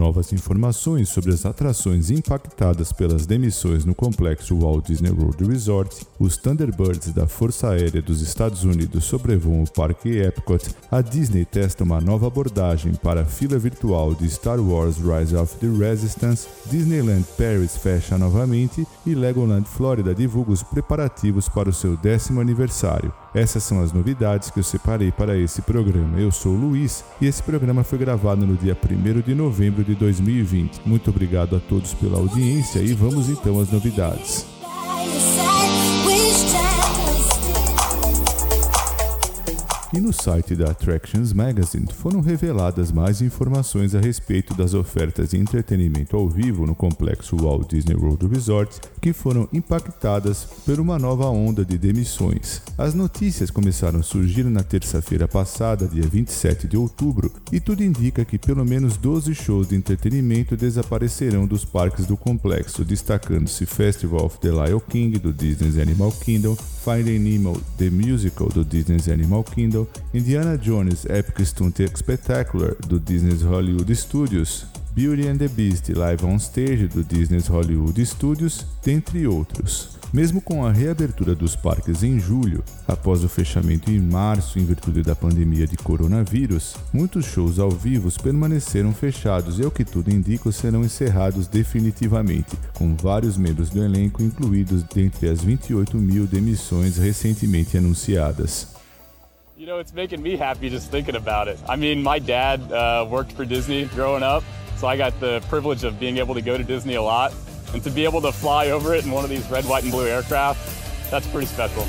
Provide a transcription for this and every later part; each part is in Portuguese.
novas informações sobre as atrações impactadas pelas demissões no complexo Walt Disney World Resort, os Thunderbirds da Força Aérea dos Estados Unidos sobrevoam o Parque Epcot, a Disney testa uma nova abordagem para a fila virtual de Star Wars Rise of the Resistance, Disneyland Paris fecha novamente e Legoland Florida divulga os preparativos para o seu décimo aniversário. Essas são as novidades que eu separei para esse programa. Eu sou o Luiz e esse programa foi gravado no dia 1 de novembro de 2020. Muito obrigado a todos pela audiência e vamos então às novidades. E no site da Attractions Magazine foram reveladas mais informações a respeito das ofertas de entretenimento ao vivo no complexo Walt Disney World Resort que foram impactadas por uma nova onda de demissões. As notícias começaram a surgir na terça-feira passada, dia 27 de outubro, e tudo indica que pelo menos 12 shows de entretenimento desaparecerão dos parques do complexo, destacando-se Festival of the Lion King do Disney's Animal Kingdom, Finding Nemo The Musical do Disney's Animal Kingdom, Indiana Jones Epic Stunt Spectacular do Disney's Hollywood Studios, Beauty and the Beast Live on Stage do Disney's Hollywood Studios, dentre outros. Mesmo com a reabertura dos parques em julho, após o fechamento em março em virtude da pandemia de coronavírus, muitos shows ao vivo permaneceram fechados e, ao que tudo indica, serão encerrados definitivamente, com vários membros do elenco incluídos dentre as 28 mil demissões recentemente anunciadas. You know, it's making me happy just thinking about it. I mean, my dad uh, worked for Disney growing up, so I got the privilege of being able to go to Disney a lot. And to be able to fly over it in one of these red, white, and blue aircraft, that's pretty special.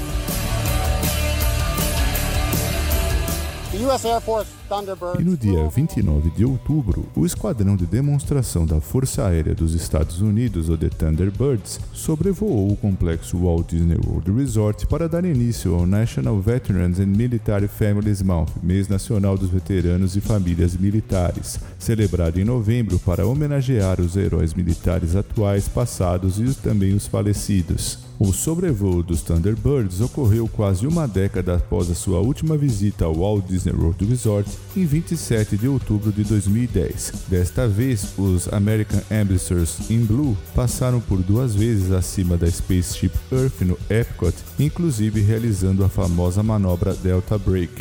The U.S. Air Force E no dia 29 de outubro, o esquadrão de demonstração da Força Aérea dos Estados Unidos, o The Thunderbirds, sobrevoou o complexo Walt Disney World Resort para dar início ao National Veterans and Military Families Month, mês nacional dos veteranos e famílias militares, celebrado em novembro para homenagear os heróis militares atuais, passados e também os falecidos. O sobrevoo dos Thunderbirds ocorreu quase uma década após a sua última visita ao Walt Disney World Resort em 27 de outubro de 2010. Desta vez, os American Ambassadors in Blue passaram por duas vezes acima da Spaceship Earth no Epcot, inclusive realizando a famosa manobra Delta Break.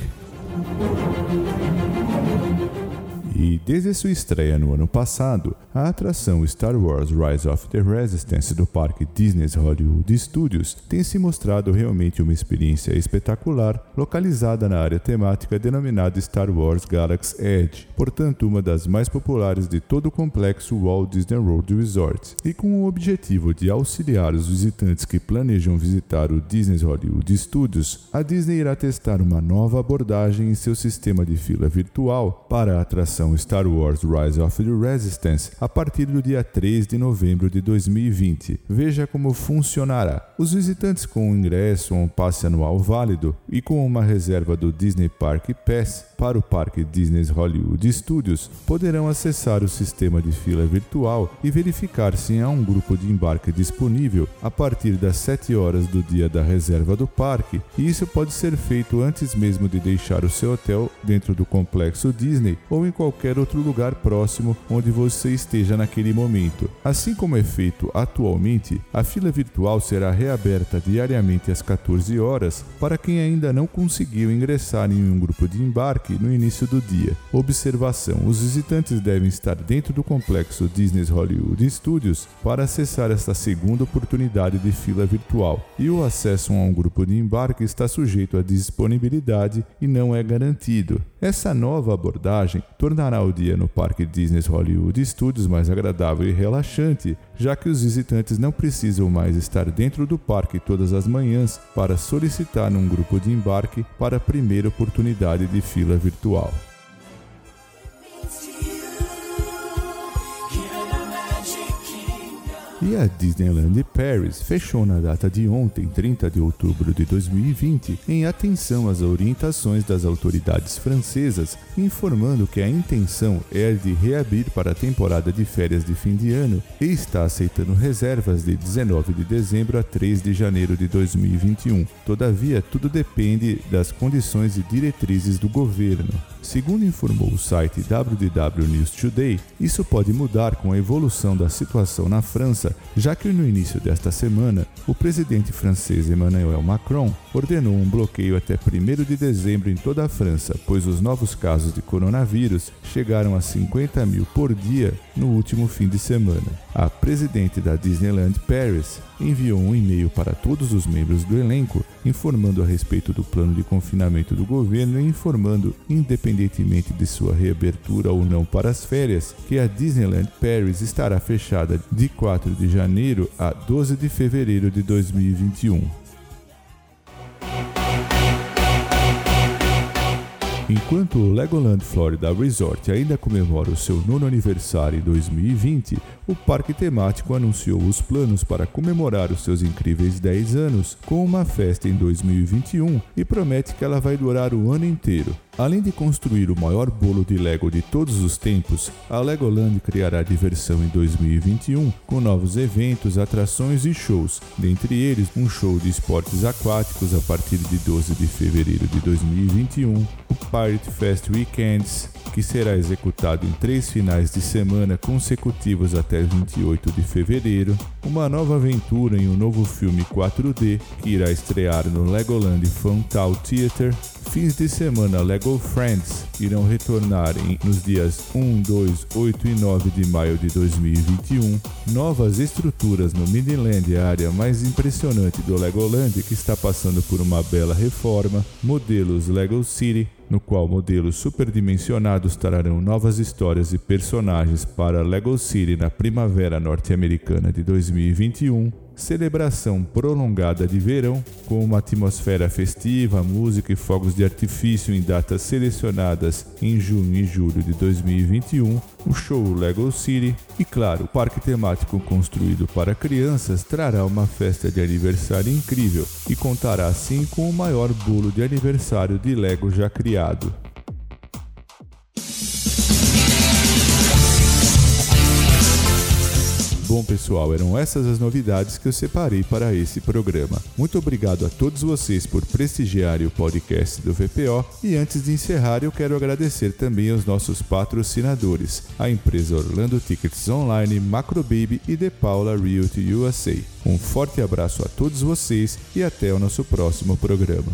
Desde sua estreia no ano passado, a atração Star Wars Rise of the Resistance do parque Disney's Hollywood Studios tem se mostrado realmente uma experiência espetacular, localizada na área temática denominada Star Wars Galaxy Edge, portanto uma das mais populares de todo o complexo Walt Disney World Resort, e com o objetivo de auxiliar os visitantes que planejam visitar o Disney's Hollywood Studios, a Disney irá testar uma nova abordagem em seu sistema de fila virtual para a atração Star Wars Rise of the Resistance a partir do dia 3 de novembro de 2020. Veja como funcionará. Os visitantes com um ingresso ou um passe anual válido e com uma reserva do Disney Park Pass para o Parque Disney Hollywood Studios poderão acessar o sistema de fila virtual e verificar se há um grupo de embarque disponível a partir das 7 horas do dia da reserva do parque, e isso pode ser feito antes mesmo de deixar o seu hotel dentro do complexo Disney ou em qualquer outro lugar próximo onde você esteja naquele momento. Assim como é feito atualmente, a fila virtual será reaberta diariamente às 14 horas para quem ainda não conseguiu ingressar em um grupo de embarque no início do dia. Observação: os visitantes devem estar dentro do complexo Disney Hollywood Studios para acessar esta segunda oportunidade de fila virtual, e o acesso a um grupo de embarque está sujeito à disponibilidade e não é garantido. Essa nova abordagem tornará o dia no Parque Disney Hollywood Studios mais agradável e relaxante, já que os visitantes não precisam mais estar dentro do parque todas as manhãs para solicitar um grupo de embarque para a primeira oportunidade de fila virtual. E a Disneyland Paris fechou na data de ontem, 30 de outubro de 2020, em atenção às orientações das autoridades francesas, informando que a intenção é de reabrir para a temporada de férias de fim de ano e está aceitando reservas de 19 de dezembro a 3 de janeiro de 2021. Todavia, tudo depende das condições e diretrizes do governo. Segundo informou o site WDW News Today, isso pode mudar com a evolução da situação na França, já que no início desta semana, o presidente francês Emmanuel Macron ordenou um bloqueio até 1 de dezembro em toda a França, pois os novos casos de coronavírus chegaram a 50 mil por dia no último fim de semana. A presidente da Disneyland Paris enviou um e-mail para todos os membros do elenco informando a respeito do plano de confinamento do governo e informando, independentemente de sua reabertura ou não para as férias, que a Disneyland Paris estará fechada de 4 de janeiro a 12 de fevereiro de 2021. Enquanto o Legoland Florida Resort ainda comemora o seu nono aniversário em 2020, o parque temático anunciou os planos para comemorar os seus incríveis 10 anos com uma festa em 2021 e promete que ela vai durar o ano inteiro. Além de construir o maior bolo de Lego de todos os tempos, a Legoland criará diversão em 2021 com novos eventos, atrações e shows, dentre eles um show de esportes aquáticos a partir de 12 de fevereiro de 2021, o Pirate Fest Weekends, que será executado em três finais de semana consecutivos até 28 de fevereiro, uma nova aventura em um novo filme 4D que irá estrear no Legoland Funtal Theater fins de semana Lego Friends irão retornar em, nos dias 1, 2, 8 e 9 de maio de 2021. Novas estruturas no Midland, a área mais impressionante do Legoland que está passando por uma bela reforma. Modelos Lego City, no qual modelos superdimensionados trarão novas histórias e personagens para Lego City na primavera norte-americana de 2021 celebração prolongada de verão, com uma atmosfera festiva, música e fogos de artifício em datas selecionadas em junho e julho de 2021, o show Lego City e, claro, o parque temático construído para crianças trará uma festa de aniversário incrível e contará assim com o maior bolo de aniversário de Lego já criado. Bom, pessoal, eram essas as novidades que eu separei para esse programa. Muito obrigado a todos vocês por prestigiarem o podcast do VPO e antes de encerrar, eu quero agradecer também aos nossos patrocinadores, a empresa Orlando Tickets Online, Macrobaby e The Paula Realty USA. Um forte abraço a todos vocês e até o nosso próximo programa.